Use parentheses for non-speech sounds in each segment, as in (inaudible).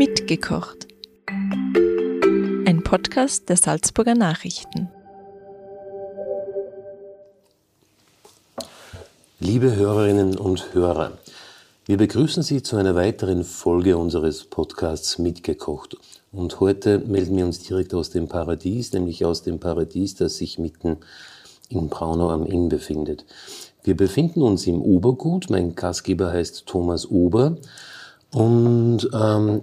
Mitgekocht. Ein Podcast der Salzburger Nachrichten. Liebe Hörerinnen und Hörer, wir begrüßen Sie zu einer weiteren Folge unseres Podcasts Mitgekocht. Und heute melden wir uns direkt aus dem Paradies, nämlich aus dem Paradies, das sich mitten in Braunau am Inn befindet. Wir befinden uns im Obergut. Mein Gastgeber heißt Thomas Ober. Und ähm,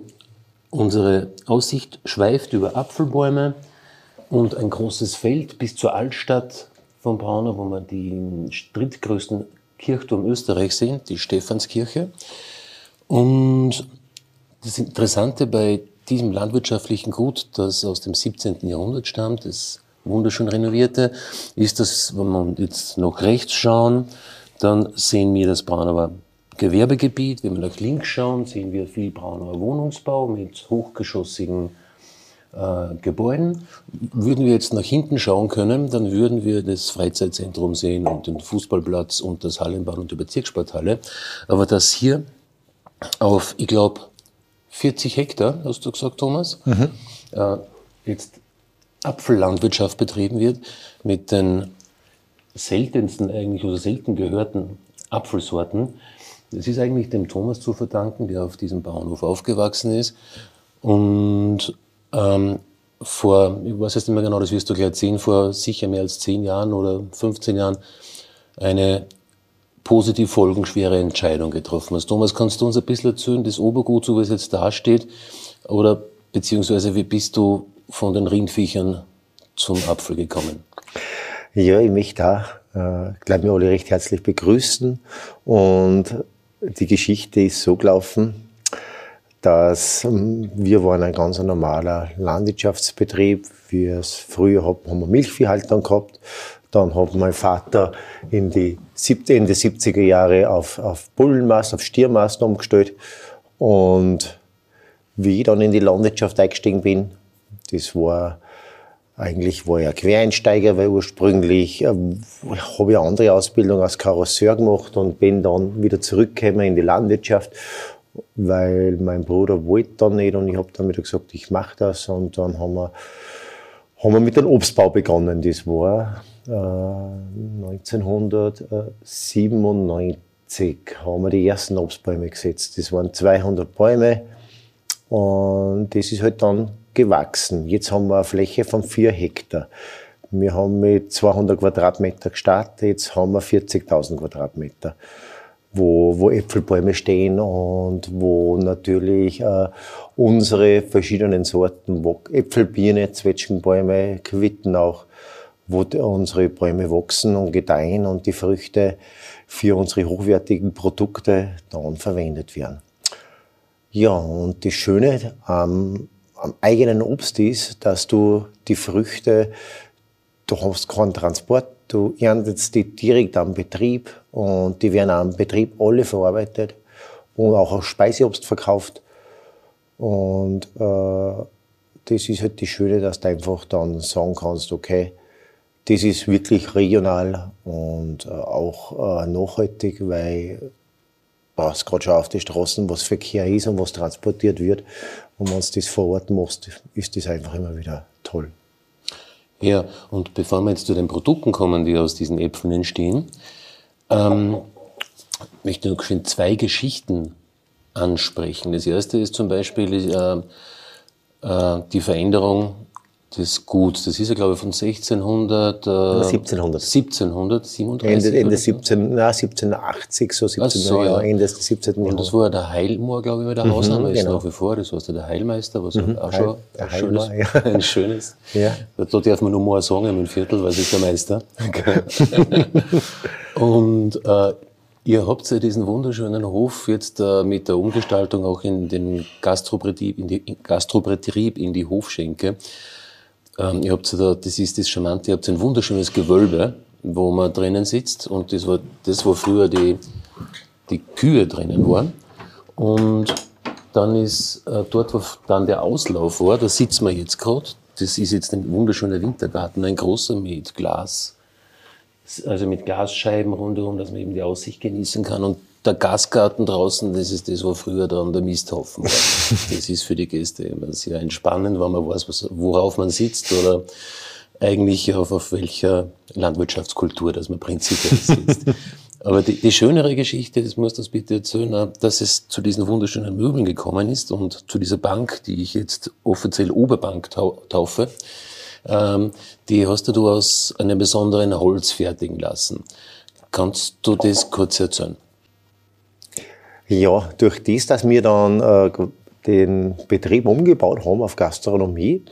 unsere Aussicht schweift über Apfelbäume und ein großes Feld bis zur Altstadt von Braunau, wo wir den drittgrößten Kirchturm Österreichs sehen, die Stephanskirche. Und das Interessante bei diesem landwirtschaftlichen Gut, das aus dem 17. Jahrhundert stammt, das wunderschön renovierte, ist, dass, wenn wir jetzt nach rechts schauen, dann sehen wir das Braunauer Gewerbegebiet. Wenn wir nach links schauen, sehen wir viel Braunauer Wohnungsbau mit hochgeschossigen äh, Gebäuden. Würden wir jetzt nach hinten schauen können, dann würden wir das Freizeitzentrum sehen und den Fußballplatz und das Hallenbahn und die Bezirkssporthalle. Aber das hier auf, ich glaube, 40 Hektar, hast du gesagt, Thomas, mhm. äh, jetzt Apfellandwirtschaft betrieben wird mit den seltensten eigentlich oder selten gehörten Apfelsorten. Das ist eigentlich dem Thomas zu verdanken, der auf diesem Bauernhof aufgewachsen ist und ähm, vor, ich weiß jetzt nicht mehr genau, das wirst du gleich sehen, vor sicher mehr als zehn Jahren oder 15 Jahren eine positiv folgenschwere Entscheidung getroffen hast. Thomas, kannst du uns ein bisschen erzählen, das Obergut, so wie es jetzt dasteht, oder beziehungsweise wie bist du von den Rindviechern zum Apfel gekommen? Ja, ich möchte auch äh, gleich mir alle recht herzlich begrüßen und die Geschichte ist so gelaufen, dass ähm, wir waren ein ganz normaler Landwirtschaftsbetrieb. Wir früher haben wir Milchviehhaltung gehabt. Dann hat mein Vater in die Ende 70er Jahre auf, auf Bullenmast, auf Stiermast umgestellt. Und wie ich dann in die Landwirtschaft eingestiegen bin, das war eigentlich war ich ein Quereinsteiger, weil ursprünglich äh, habe ich eine andere Ausbildung als Karosseur gemacht und bin dann wieder zurückgekommen in die Landwirtschaft weil mein Bruder wollte dann nicht und ich habe dann wieder gesagt, ich mache das und dann haben wir, haben wir mit dem Obstbau begonnen. Das war äh, 1997 haben wir die ersten Obstbäume gesetzt. Das waren 200 Bäume und das ist halt dann gewachsen. Jetzt haben wir eine Fläche von 4 Hektar. Wir haben mit 200 Quadratmeter gestartet, jetzt haben wir 40.000 Quadratmeter wo, wo Äpfelbäume stehen und wo natürlich äh, unsere verschiedenen Sorten, wo Äpfelbirne, Zwetschgenbäume, Quitten auch, wo unsere Bäume wachsen und gedeihen und die Früchte für unsere hochwertigen Produkte dann verwendet werden. Ja, und das Schöne am, am eigenen Obst ist, dass du die Früchte, du hast keinen Transport, Du erntest die direkt am Betrieb und die werden am Betrieb alle verarbeitet und auch als Speiseobst verkauft. Und äh, das ist halt das Schöne, dass du einfach dann sagen kannst, okay, das ist wirklich regional und äh, auch äh, nachhaltig, weil brauchst gerade schon auf die Straßen, was Verkehr ist und was transportiert wird. Und wenn du das vor Ort machst, ist das einfach immer wieder toll. Ja, und bevor wir jetzt zu den Produkten kommen, die aus diesen Äpfeln entstehen, ähm, möchte ich noch schön zwei Geschichten ansprechen. Das erste ist zum Beispiel äh, äh, die Veränderung des Guts. Das ist ja, glaube ich, von 1600. Äh, 1700. 1737. Ende, Ende 17, na, 1780, so 17. So, ja, Ende des 17. Jahrhunderts. Und das war der Heilmoor, glaube ich, der mhm, Hausname, ist genau. nach wie vor. Das war der Heilmeister, was mhm, auch schon (laughs) ein, schönes, ja. ein schönes. Ja. Da darf man nur mal sagen im Viertel, weil es ist der Meister. Okay. (laughs) Und äh, Ihr habt ja diesen wunderschönen Hof jetzt äh, mit der Umgestaltung auch in den Gastrobetrieb, in die Gastrobetrieb, in die Hofschenke ähm, ihr habt da, das ist das Charmante, ihr habt ein wunderschönes Gewölbe, wo man drinnen sitzt und das war, das wo früher die, die Kühe drinnen waren. Und dann ist äh, dort, wo dann der Auslauf war, da sitzen wir jetzt gerade. Das ist jetzt ein wunderschöner Wintergarten, ein großer mit Glas, also mit Glasscheiben rundherum, dass man eben die Aussicht genießen kann. Und der Gasgarten draußen, das ist das, wo früher dann der Misthaufen war. (laughs) Das ist für die Gäste immer sehr entspannend, weil man weiß, worauf man sitzt oder eigentlich auf, auf welcher Landwirtschaftskultur, dass man prinzipiell sitzt. (laughs) Aber die, die schönere Geschichte, das muss das bitte erzählen, dass es zu diesen wunderschönen Möbeln gekommen ist und zu dieser Bank, die ich jetzt offiziell Oberbank taufe, ähm, die hast du aus einem besonderen Holz fertigen lassen. Kannst du das kurz erzählen? Ja, durch das, dass wir dann äh, den Betrieb umgebaut haben auf Gastronomie,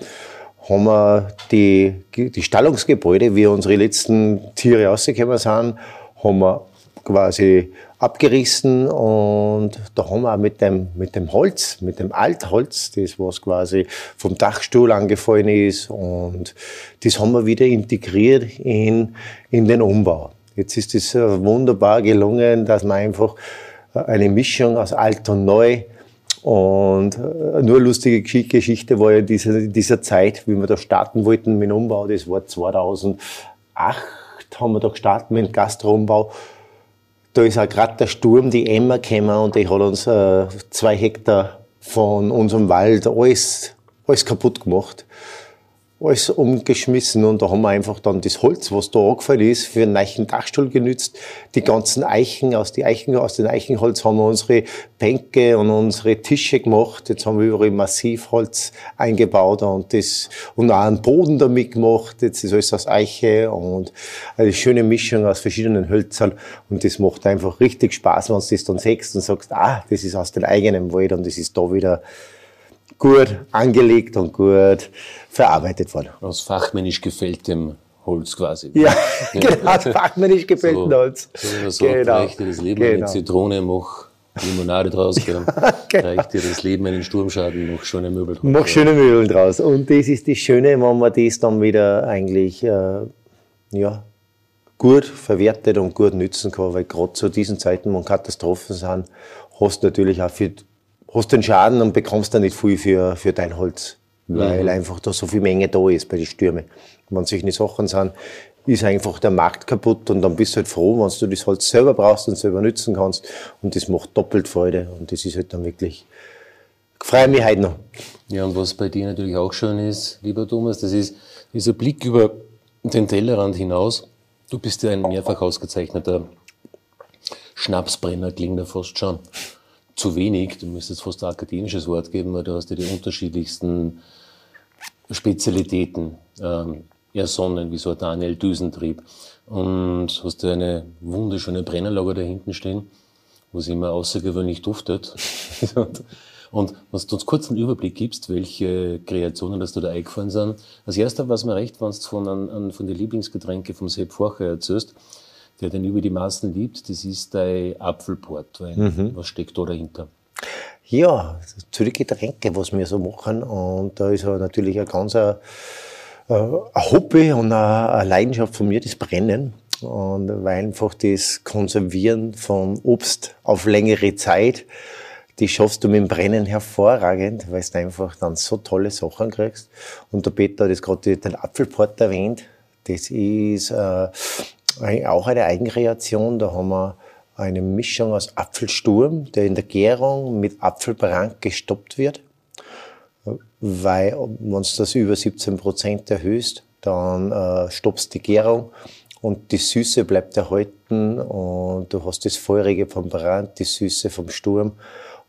haben wir die, die Stallungsgebäude, wie unsere letzten Tiere rausgekommen sind, haben wir quasi abgerissen und da haben wir mit dem, mit dem Holz, mit dem Altholz, das was quasi vom Dachstuhl angefallen ist und das haben wir wieder integriert in, in den Umbau. Jetzt ist es wunderbar gelungen, dass man einfach eine Mischung aus alt und neu. Und äh, nur eine lustige Geschichte war ja in dieser, dieser Zeit, wie wir da starten wollten mit dem Umbau, das war 2008, haben wir da gestartet mit dem Gastroumbau. Da ist auch gerade der Sturm, die Emma gekommen und die hat uns äh, zwei Hektar von unserem Wald alles, alles kaputt gemacht alles umgeschmissen und da haben wir einfach dann das Holz, was da angefallen ist, für einen neuen Dachstuhl genützt. Die ganzen Eichen, aus, die Eichen, aus den Eichenholz haben wir unsere Bänke und unsere Tische gemacht. Jetzt haben wir überall Massivholz eingebaut und das, und auch einen Boden damit gemacht. Jetzt ist alles aus Eiche und eine schöne Mischung aus verschiedenen Hölzern und das macht einfach richtig Spaß, wenn du das dann siehst und sagst, ah, das ist aus dem eigenen Wald und das ist da wieder gut angelegt und gut verarbeitet worden. Aus fachmännisch gefälltem Holz quasi. Ja, (laughs) genau, aus fachmännisch gefälltem (laughs) so, Holz. So genau. reicht dir das Leben genau. eine Zitrone, mach Limonade draus, (laughs) genau. reicht dir das Leben einen Sturmschaden, mach schöne Möbel draus. Mach schöne Möbel draus. Und das ist das Schöne, wenn man das dann wieder eigentlich, äh, ja, gut verwertet und gut nützen kann, weil gerade zu diesen Zeiten, wo Katastrophen sind, hast du natürlich auch für hast den Schaden und bekommst dann nicht viel für, für dein Holz, weil mhm. einfach da so viel Menge da ist bei den Stürmen. Wenn solche Sachen sind, ist einfach der Markt kaputt und dann bist du halt froh, wenn du das Holz selber brauchst und selber nützen kannst und das macht doppelt Freude und das ist halt dann wirklich, ich freue mich heute noch. Ja, und was bei dir natürlich auch schön ist, lieber Thomas, das ist dieser Blick über den Tellerrand hinaus. Du bist ja ein mehrfach ausgezeichneter Schnapsbrenner, klingt er fast schon zu wenig. Du müsstest fast ein akademisches Wort geben, weil du hast ja die unterschiedlichsten Spezialitäten ähm, ersonnen, wie so ein Daniel Düsentrieb. Und hast du eine wunderschöne Brennerlager da hinten stehen, wo es immer außergewöhnlich duftet. (laughs) und, und was du uns kurz einen Überblick gibst, welche Kreationen dass du da eingefallen sind. Als erster, was mir recht, wenn du von, von den Lieblingsgetränke vom Sepp Forcher erzählst, der den über die Maßen liebt, das ist dein Apfelportwein. Mhm. Was steckt da dahinter? Ja, zu den Getränke, was wir so machen. Und da ist natürlich ein ganz ein, äh, ein Hobby und eine Leidenschaft von mir, das Brennen. Und weil einfach das Konservieren von Obst auf längere Zeit, die schaffst du mit dem Brennen hervorragend, weil du einfach dann so tolle Sachen kriegst. Und der Peter hat jetzt gerade den Apfelport erwähnt. Das ist äh, auch eine Eigenkreation. Da haben wir eine Mischung aus Apfelsturm, der in der Gärung mit Apfelbrand gestoppt wird. Weil, wenn du das über 17 Prozent erhöhst, dann äh, stoppst die Gärung und die Süße bleibt erhalten und du hast das Feurige vom Brand, die Süße vom Sturm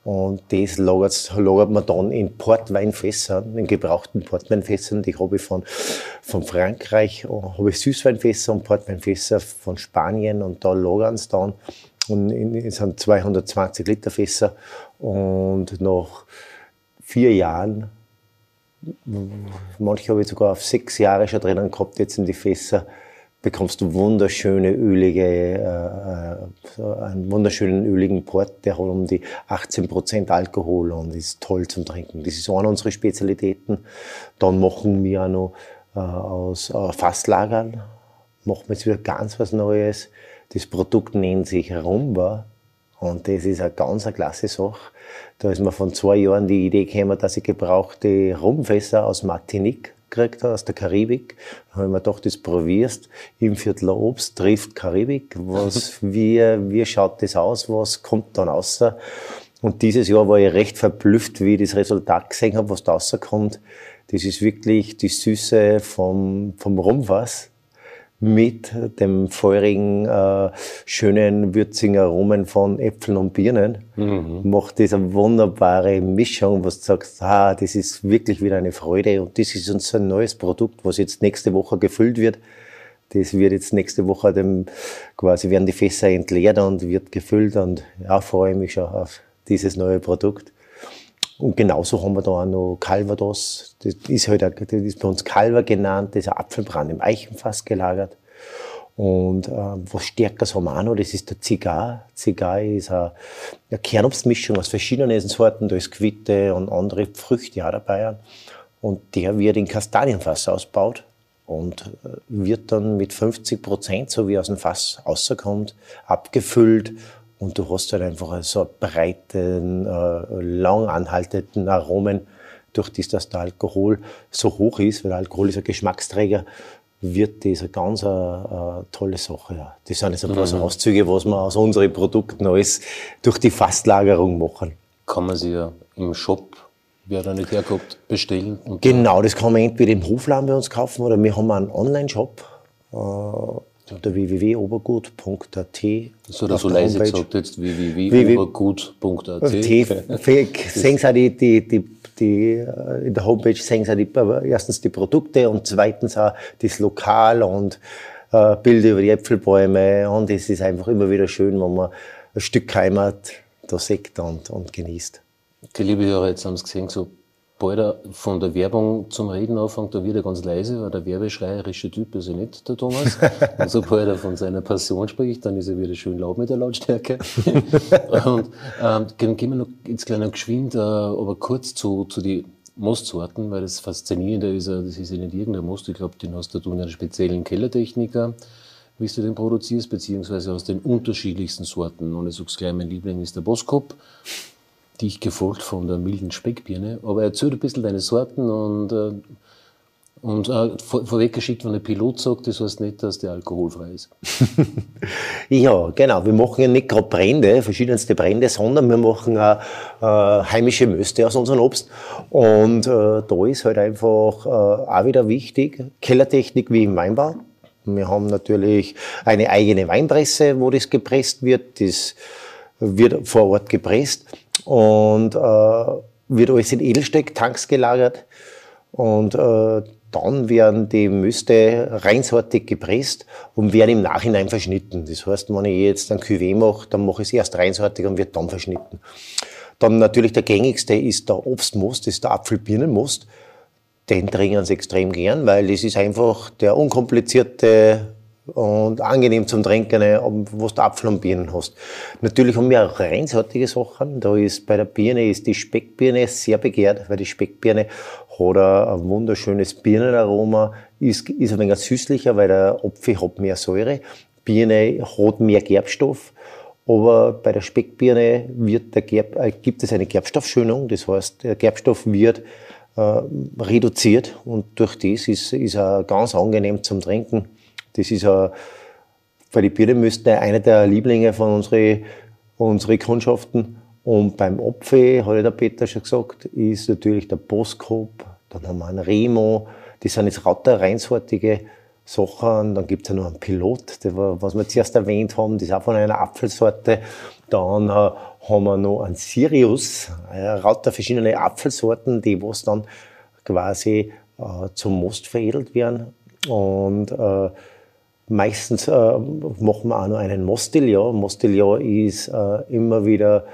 und das lagert, lagert man dann in Portweinfässern, in gebrauchten Portweinfässern. Die habe ich von, von Frankreich, habe ich Süßweinfässer und Portweinfässer von Spanien und da lagern sie dann. Und es sind 220 Liter Fässer und nach vier Jahren, manche habe ich sogar auf sechs Jahre schon drinnen gehabt jetzt in die Fässer, bekommst du wunderschöne ölige, äh, äh einen wunderschönen öligen Port, der hat um die 18 Prozent Alkohol und ist toll zum Trinken. Das ist eine unserer Spezialitäten. Dann machen wir auch noch äh, aus äh, Fasslagern, machen wir jetzt wieder ganz was Neues. Das Produkt nennt sich Rumba und das ist eine ganz eine klasse Sache. Da ist mir von zwei Jahren die Idee gekommen, dass ich gebrauchte Rumfässer aus Martinique gekriegt aus der Karibik. Da habe ich mir gedacht, das probierst. Im Viertel Obst trifft Karibik. Was, (laughs) wie, wie schaut das aus? Was kommt dann raus? Und dieses Jahr war ich recht verblüfft, wie ich das Resultat gesehen habe, was da rauskommt. Das ist wirklich die Süße vom, vom Rumfass mit dem feurigen, äh, schönen, würzigen Aromen von Äpfeln und Birnen. Mhm. Macht das eine wunderbare Mischung, was du sagst, ah, das ist wirklich wieder eine Freude. Und das ist unser neues Produkt, was jetzt nächste Woche gefüllt wird. Das wird jetzt nächste Woche dem, quasi werden die Fässer entleert und wird gefüllt und ja, freue mich schon auf dieses neue Produkt. Und genauso haben wir da auch noch Calvados. Das ist halt, das ist bei uns Calva genannt, das ist ein Apfelbrand im Eichenfass gelagert. Und äh, was Stärkeres haben wir auch noch, das ist der Zigar. Zigar ist eine, eine Kernobstmischung aus verschiedenen Sorten, da ist Quitte und andere Früchte auch dabei. Und der wird in Kastanienfass ausgebaut und äh, wird dann mit 50 Prozent, so wie aus dem Fass rauskommt, abgefüllt und du hast halt einfach so breiten, äh, lang anhaltenden Aromen, durch das, dass der Alkohol so hoch ist, weil Alkohol ist ein Geschmacksträger, wird das eine ganz äh, äh, tolle Sache. Ja. Das sind jetzt ein paar mhm. Auszüge, was wir aus unseren Produkten alles durch die Fastlagerung machen. Kann man sie ja im Shop, wer da nicht herkommt, bestellen? genau, das kann man entweder im Hofladen bei uns kaufen oder wir haben einen Online-Shop. Äh, unter www.obergut.at. Das hat er so leise gesagt jetzt, www.obergut.at. sehen Sie die, die, die, die, in der Homepage sehen Sie die, erstens die Produkte und zweitens auch das Lokal und äh, Bilder über die Äpfelbäume und es ist einfach immer wieder schön, wenn man ein Stück Heimat da sieht und, und genießt. Die liebe Hörer, jetzt haben Sie gesehen, so bald er von der Werbung zum Reden anfängt, da wird er ganz leise, weil der werbeschreierische Typ ist ja nicht der Thomas. (laughs) Und sobald er von seiner Passion spricht, dann ist er wieder schön laut mit der Lautstärke. (laughs) und ähm, gehen wir noch jetzt gleich noch geschwind, äh, aber kurz zu, zu die Mostsorten, weil das Faszinierende ist ja, das ist ja nicht irgendein Most, ich glaube, den hast du in einer speziellen Kellertechniker, wie du den produzierst, beziehungsweise aus den unterschiedlichsten Sorten. Und ich sag's gleich, mein Liebling ist der Boskop dich gefolgt von der milden Speckbirne. Aber erzähl ein bisschen deine Sorten und, äh, und äh, vor, vorweggeschickt, wenn der Pilot sagt, das heißt nicht, dass der alkoholfrei ist. (laughs) ja, genau. Wir machen ja nicht gerade Brände, verschiedenste Brände, sondern wir machen auch äh, heimische Möste aus unserem Obst. Und äh, da ist halt einfach äh, auch wieder wichtig, Kellertechnik wie im Weinbau. Wir haben natürlich eine eigene Weinpresse, wo das gepresst wird. Das wird vor Ort gepresst und äh, wird alles in Edelstecktanks gelagert und äh, dann werden die Müste reinsortig gepresst und werden im Nachhinein verschnitten. Das heißt, wenn ich jetzt ein Cuvée mache, dann mache ich es erst reinsortig und wird dann verschnitten. Dann natürlich der gängigste ist der Obstmost, ist der Apfelbirnenmost. Den trinken sie extrem gern, weil das ist einfach der unkomplizierte und angenehm zum Trinken, äh, wo du Apfel und Birnen hast. Natürlich haben wir auch reinsortige Sachen. Da ist bei der Birne ist die Speckbirne sehr begehrt, weil die Speckbirne hat ein wunderschönes Birnenaroma, ist, ist ein wenig süßlicher, weil der Apfel hat mehr Säure. Birne hat mehr Gerbstoff. Aber bei der Speckbirne wird der Gerb, äh, gibt es eine Gerbstoffschönung. Das heißt, der Gerbstoff wird äh, reduziert und durch das ist, ist er ganz angenehm zum Trinken. Das ist ein, weil die Bierdemüste einer der Lieblinge von unseren, unseren Kundschaften. Und beim Apfel, hat der Peter schon gesagt, ist natürlich der Boskop, dann haben wir einen Remo, die sind jetzt lauter reinsortige Sachen. Dann gibt es ja noch einen Pilot, der, was wir zuerst erwähnt haben, das ist auch von einer Apfelsorte. Dann äh, haben wir noch einen Sirius, äh, lauter verschiedene Apfelsorten, die was dann quasi äh, zum Most veredelt werden. Und äh, Meistens äh, machen wir auch noch einen Mostillon. Mostillon ist äh, immer wieder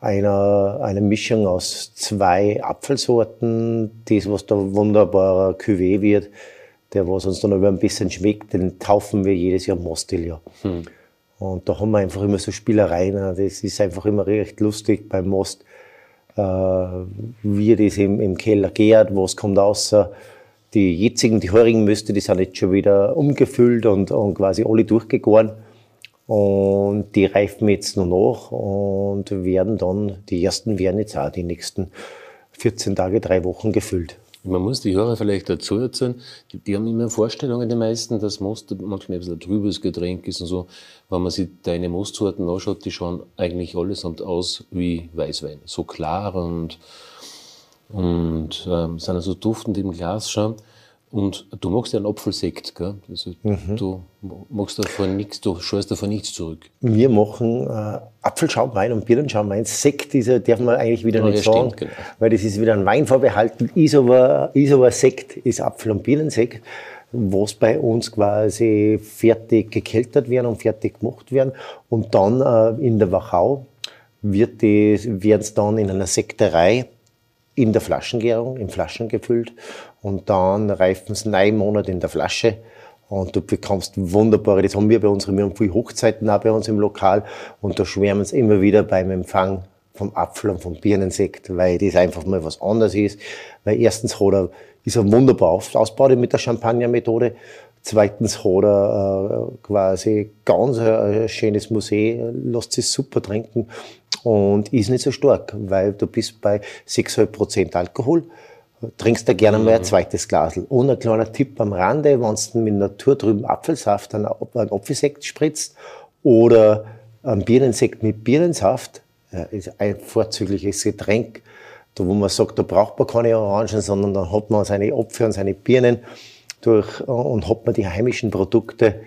eine, eine Mischung aus zwei Apfelsorten. Das, was da wunderbarer Cuvée wird, der was uns dann aber ein bisschen schmeckt, den taufen wir jedes Jahr Mostillon. Hm. Und da haben wir einfach immer so Spielereien. Das ist einfach immer recht lustig beim Most, äh, wie das im, im Keller gärt, was kommt außer die jetzigen, die heurigen Müste, die sind jetzt schon wieder umgefüllt und, und quasi alle durchgegoren. Und die reifen jetzt nur noch und werden dann, die ersten werden jetzt auch die nächsten 14 Tage, drei Wochen gefüllt. Man muss die Hörer vielleicht dazu erzählen, die, die haben immer Vorstellungen, die meisten, dass Most manchmal ein bisschen ein trübes Getränk ist und so. Wenn man sich deine Mostsorten anschaut, die schauen eigentlich allesamt aus wie Weißwein. So klar und, und ähm, sind also duftend im Glas schon. Und du machst ja einen Apfelsekt, gell? Also mhm. Du machst davon nichts, du scheust davon nichts zurück. Wir machen äh, Apfelschaumwein und Birnenschaumwein. Sekt ist, darf man eigentlich wieder ja, nicht sagen, stimmt, genau. weil das ist wieder ein Wein vorbehalten. Ist aber, ist aber Sekt, ist Apfel- und Birnensekt, was bei uns quasi fertig gekeltert werden und fertig gemacht werden. Und dann äh, in der Wachau wird werden es dann in einer Sekterei in der Flaschengärung, in Flaschen gefüllt und dann reifen sie neun Monate in der Flasche und du bekommst wunderbare, das haben wir bei uns, wir haben viele Hochzeiten auch bei uns im Lokal und da schwärmen sie immer wieder beim Empfang vom Apfel und vom Birnensekt, weil das einfach mal was anderes ist. Weil erstens hat er, ist er wunderbar ausgebaut mit der Champagner-Methode. Zweitens hat er äh, quasi ganz ein schönes Museum, lässt sich super trinken und ist nicht so stark, weil du bist bei 6,5 Prozent Alkohol, trinkst da gerne mal ein mhm. zweites Glas. Und ein kleiner Tipp am Rande, wenn du mit naturtrüben Apfelsaft einen, einen Apfelsekt spritzt oder einen Birnensekt mit Birnensaft, ist ein vorzügliches Getränk, da wo man sagt, da braucht man keine Orangen, sondern dann hat man seine Apfel und seine Birnen durch und hat man die heimischen Produkte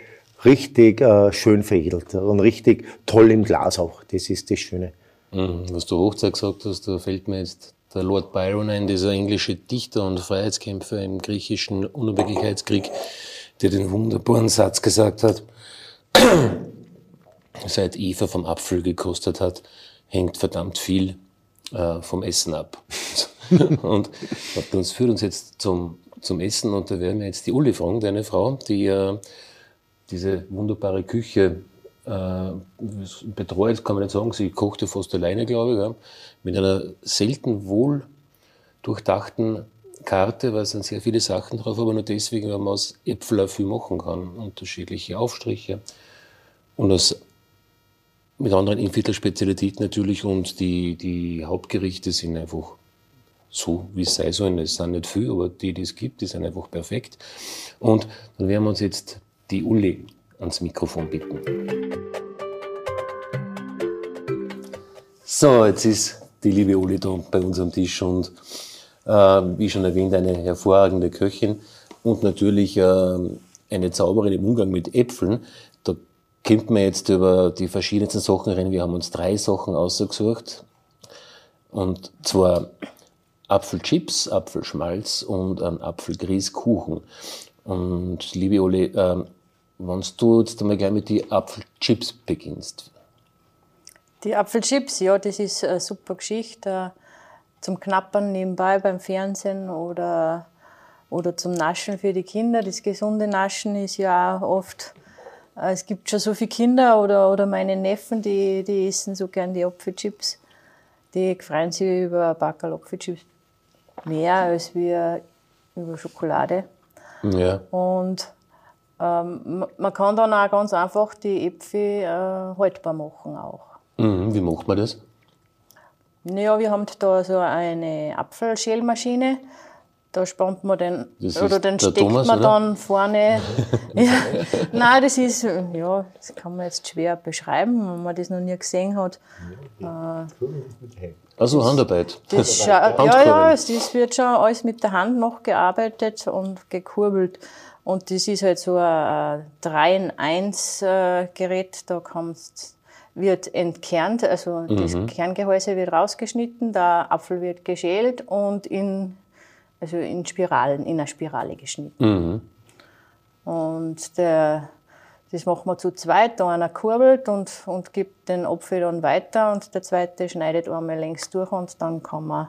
richtig äh, schön veredelt und richtig toll im Glas auch. Das ist das Schöne. Mhm. Was du Hochzeit gesagt hast, da fällt mir jetzt der Lord Byron ein, dieser englische Dichter und Freiheitskämpfer im griechischen Unabhängigkeitskrieg, der den wunderbaren Satz gesagt hat, (clears throat) seit Eva vom Apfel gekostet hat, hängt verdammt viel äh, vom Essen ab. (laughs) und das führt uns jetzt zum, zum Essen und da werden wir jetzt die Uli fragen, deine Frau, die äh, diese wunderbare Küche betreut, kann man nicht sagen, sie kochte fast alleine, glaube ich, ja, mit einer selten wohl durchdachten Karte, weil es sind sehr viele Sachen drauf, aber nur deswegen, weil man aus Äpfel viel machen kann, unterschiedliche Aufstriche und aus mit anderen Inviertler-Spezialitäten natürlich und die, die Hauptgerichte sind einfach so, wie es sein soll. Es sind nicht viel, aber die, die es gibt, die sind einfach perfekt. Und dann werden wir uns jetzt die Uli ans Mikrofon bitten. So, jetzt ist die liebe Uli da bei uns am Tisch und äh, wie schon erwähnt, eine hervorragende Köchin und natürlich äh, eine Zauberin im Umgang mit Äpfeln. Da kommt man jetzt über die verschiedensten Sachen rein. Wir haben uns drei Sachen ausgesucht. Und zwar Apfelchips, Apfelschmalz und ein Apfelgrießkuchen. Und liebe Uli, äh, wenn du jetzt einmal gleich mit den Apfelchips beginnst. Die Apfelchips, ja, das ist eine super Geschichte. Zum Knappern nebenbei beim Fernsehen oder, oder zum Naschen für die Kinder. Das gesunde Naschen ist ja auch oft, äh, es gibt schon so viele Kinder oder, oder meine Neffen, die, die essen so gern die Apfelchips. Die freuen sich über ein Backel Apfelchips mehr als wir über Schokolade. Ja. Und ähm, man kann dann auch ganz einfach die Äpfel äh, haltbar machen auch. Mhm, wie macht man das? Ja, wir haben da so eine Apfelschälmaschine. Da spannt man den, das oder den steckt Thomas, man oder? dann vorne. (laughs) ja, nein, das ist, ja, das kann man jetzt schwer beschreiben, wenn man das noch nie gesehen hat. Also Handarbeit. Das (laughs) ja, ja, es wird schon alles mit der Hand noch gearbeitet und gekurbelt. Und das ist halt so ein 3 in 1 äh, Gerät, da kannst, wird entkernt, also mhm. das Kerngehäuse wird rausgeschnitten, der Apfel wird geschält und in, also in Spiralen, in eine Spirale geschnitten. Mhm. Und der, das machen wir zu zweit, da einer kurbelt und, und gibt den Apfel dann weiter und der zweite schneidet einmal längs durch und dann kann man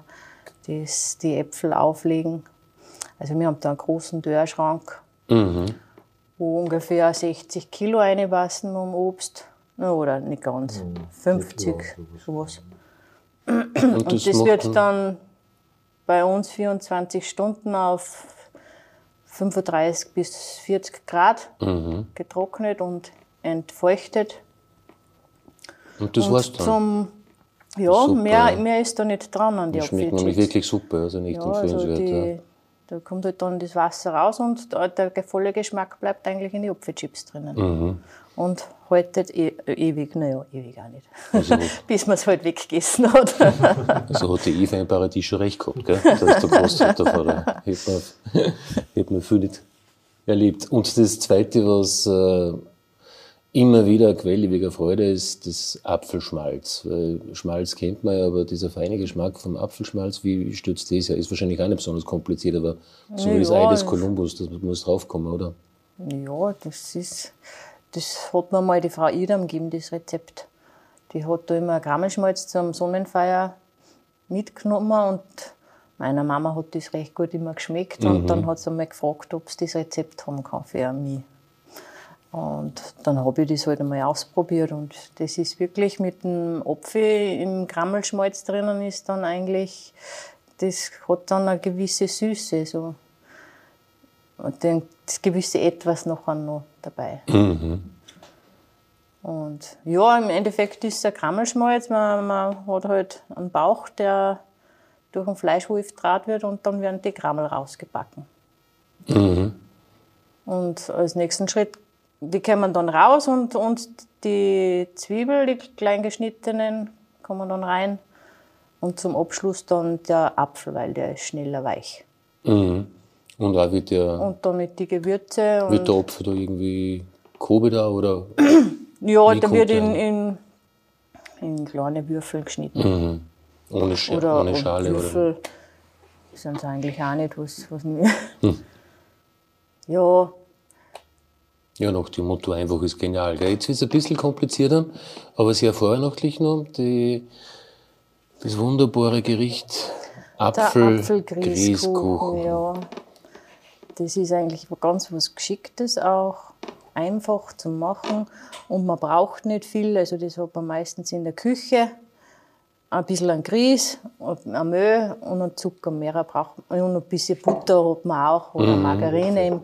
das, die Äpfel auflegen. Also wir haben da einen großen Dörrschrank Mhm. Wo ungefähr 60 Kilo reinpassen um Obst. Oder nicht ganz, 50, sowas. Und das, Und das wird dann bei uns 24 Stunden auf 35 bis 40 Grad mhm. getrocknet und entfeuchtet. Und das und war's dann? Zum, ja, super, mehr, mehr ist da nicht dran an die Die schmeckt nämlich wirklich super, also nicht ja, also die, Da kommt halt dann das Wasser raus und der volle Geschmack bleibt eigentlich in die Apfelchips drinnen. Mhm. Und haltet e ewig, naja, ewig auch nicht. Also, (laughs) Bis man es halt weggegessen hat. (laughs) also hat die Eva im Paradies schon recht gehabt, gell? Da ist der Großvater vor der. Hat (laughs) man, viel nicht erlebt. Und das Zweite, was äh, immer wieder eine Quelle ewiger Freude ist das Apfelschmalz. Weil Schmalz kennt man ja, aber dieser feine Geschmack vom Apfelschmalz, wie stützt das ja? Ist wahrscheinlich auch nicht besonders kompliziert, aber so ja, wie das Ei des Kolumbus, das muss draufkommen, oder? Ja, das ist, das hat mir mal die Frau Idam gegeben, das Rezept. Die hat da immer Gammelschmalz zum Sonnenfeier mitgenommen und meiner Mama hat das recht gut immer geschmeckt mhm. und dann hat sie einmal gefragt, ob sie das Rezept haben kann für mich. Und dann habe ich das halt einmal ausprobiert und das ist wirklich mit dem Apfel im Krammelschmalz drinnen ist dann eigentlich, das hat dann eine gewisse Süße, so. Und dann das gewisse Etwas nachher noch dabei. Mhm. Und ja, im Endeffekt ist es ein Krammelschmalz, man, man hat halt einen Bauch, der durch einen Fleischwolf draht wird und dann werden die Krammel rausgebacken. Mhm. Und als nächsten Schritt die kommen dann raus und, und die Zwiebel, die klein geschnittenen, kommen dann rein. Und zum Abschluss dann der Apfel, weil der ist schneller weich. Mhm. Und auch wird der. Und damit die Gewürze. Wird der Apfel da irgendwie Kobe da oder? (clears throat) ja, der wird in, in, in, kleine Würfel geschnitten. Mhm. Ohne, Sch oder, ohne Schale Würfel. oder? Sind es eigentlich auch nicht, was, was mir. Hm. (laughs) Ja, ja, nach dem Motto einfach ist genial. Gell? Jetzt wird es ein bisschen komplizierter, aber sehr vorweihnachtlich noch. Die, das wunderbare Gericht Apfel, Apfelgrießkuchen. Ja. Das ist eigentlich ganz was Geschicktes auch, einfach zu machen und man braucht nicht viel. Also das hat man meistens in der Küche. Ein bisschen an Grieß, ein Mehl und ein Zucker. Mehr braucht man. Und ein bisschen Butter hat man auch oder mm. Margarine im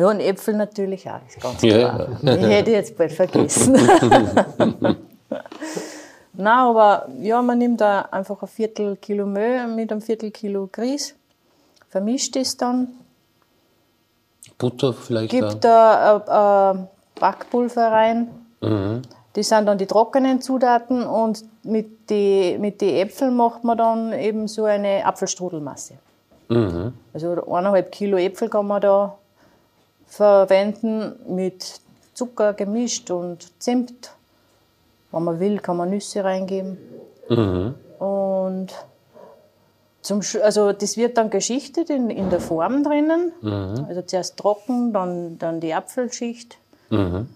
ja, und Äpfel natürlich auch, ist ganz klar. Ja. Ich hätte jetzt bald vergessen. (laughs) Nein, aber ja, man nimmt da einfach ein Viertel Kilo Mehl mit einem Viertel Kilo Grieß, vermischt es dann. Butter vielleicht? Gibt da äh, äh, Backpulver rein. Mhm. Das sind dann die trockenen Zutaten und mit den mit die Äpfeln macht man dann eben so eine Apfelstrudelmasse. Mhm. Also eineinhalb Kilo Äpfel kann man da verwenden mit Zucker gemischt und Zimt. Wenn man will, kann man Nüsse reingeben. Mhm. Und zum, also das wird dann geschichtet in, in der Form drinnen. Mhm. Also zuerst trocken, dann, dann die Apfelschicht. Mhm.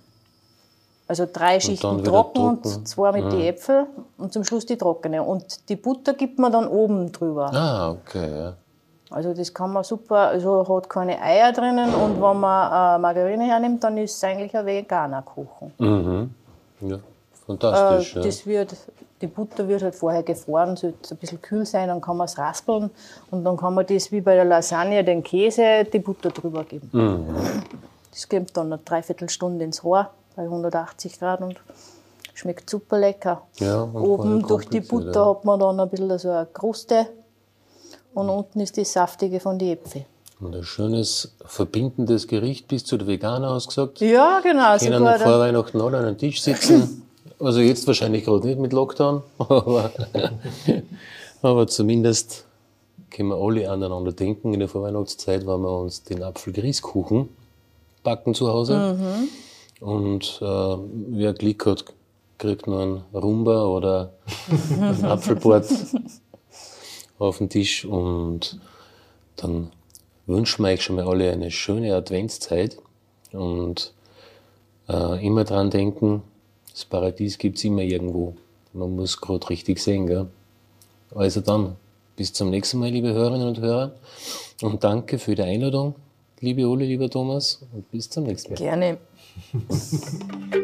Also drei Schichten trocken, trocken, und zwei mit mhm. den Äpfeln und zum Schluss die trockene. Und die Butter gibt man dann oben drüber. Ah, okay, ja. Also das kann man super, also hat keine Eier drinnen und wenn man äh, Margarine hernimmt, dann ist es eigentlich ein veganer Kuchen. Mhm. Ja, fantastisch. Äh, das wird, die Butter wird halt vorher gefroren, sollte ein bisschen kühl sein, dann kann man es raspeln und dann kann man das wie bei der Lasagne, den Käse, die Butter drüber geben. Mhm. Das gibt dann eine Dreiviertelstunde ins Rohr bei 180 Grad und schmeckt super lecker. Ja, Oben durch die Butter ja. hat man dann ein bisschen so eine Kruste und unten ist die saftige von die Äpfel. Und ein schönes, verbindendes Gericht bis zu der Veganer ausgesagt. Ja, genau. Können sogar vor Weihnachten alle an einem Tisch sitzen. (laughs) Also jetzt wahrscheinlich gerade nicht mit Lockdown, (laughs) aber, aber zumindest können wir alle aneinander denken. In der Vorweihnachtszeit, wenn wir uns den Apfelgrießkuchen backen zu Hause. Mhm. Und äh, wer Glück hat, kriegt noch einen Rumba oder (laughs) ein Apfelbord auf den Tisch und dann wünschen wir euch schon mal alle eine schöne Adventszeit und äh, immer dran denken, das Paradies gibt es immer irgendwo. Man muss gerade richtig sehen. Gell? Also dann, bis zum nächsten Mal, liebe Hörerinnen und Hörer. Und danke für die Einladung, liebe Ole, lieber Thomas. Und bis zum nächsten Mal. Gerne. (laughs)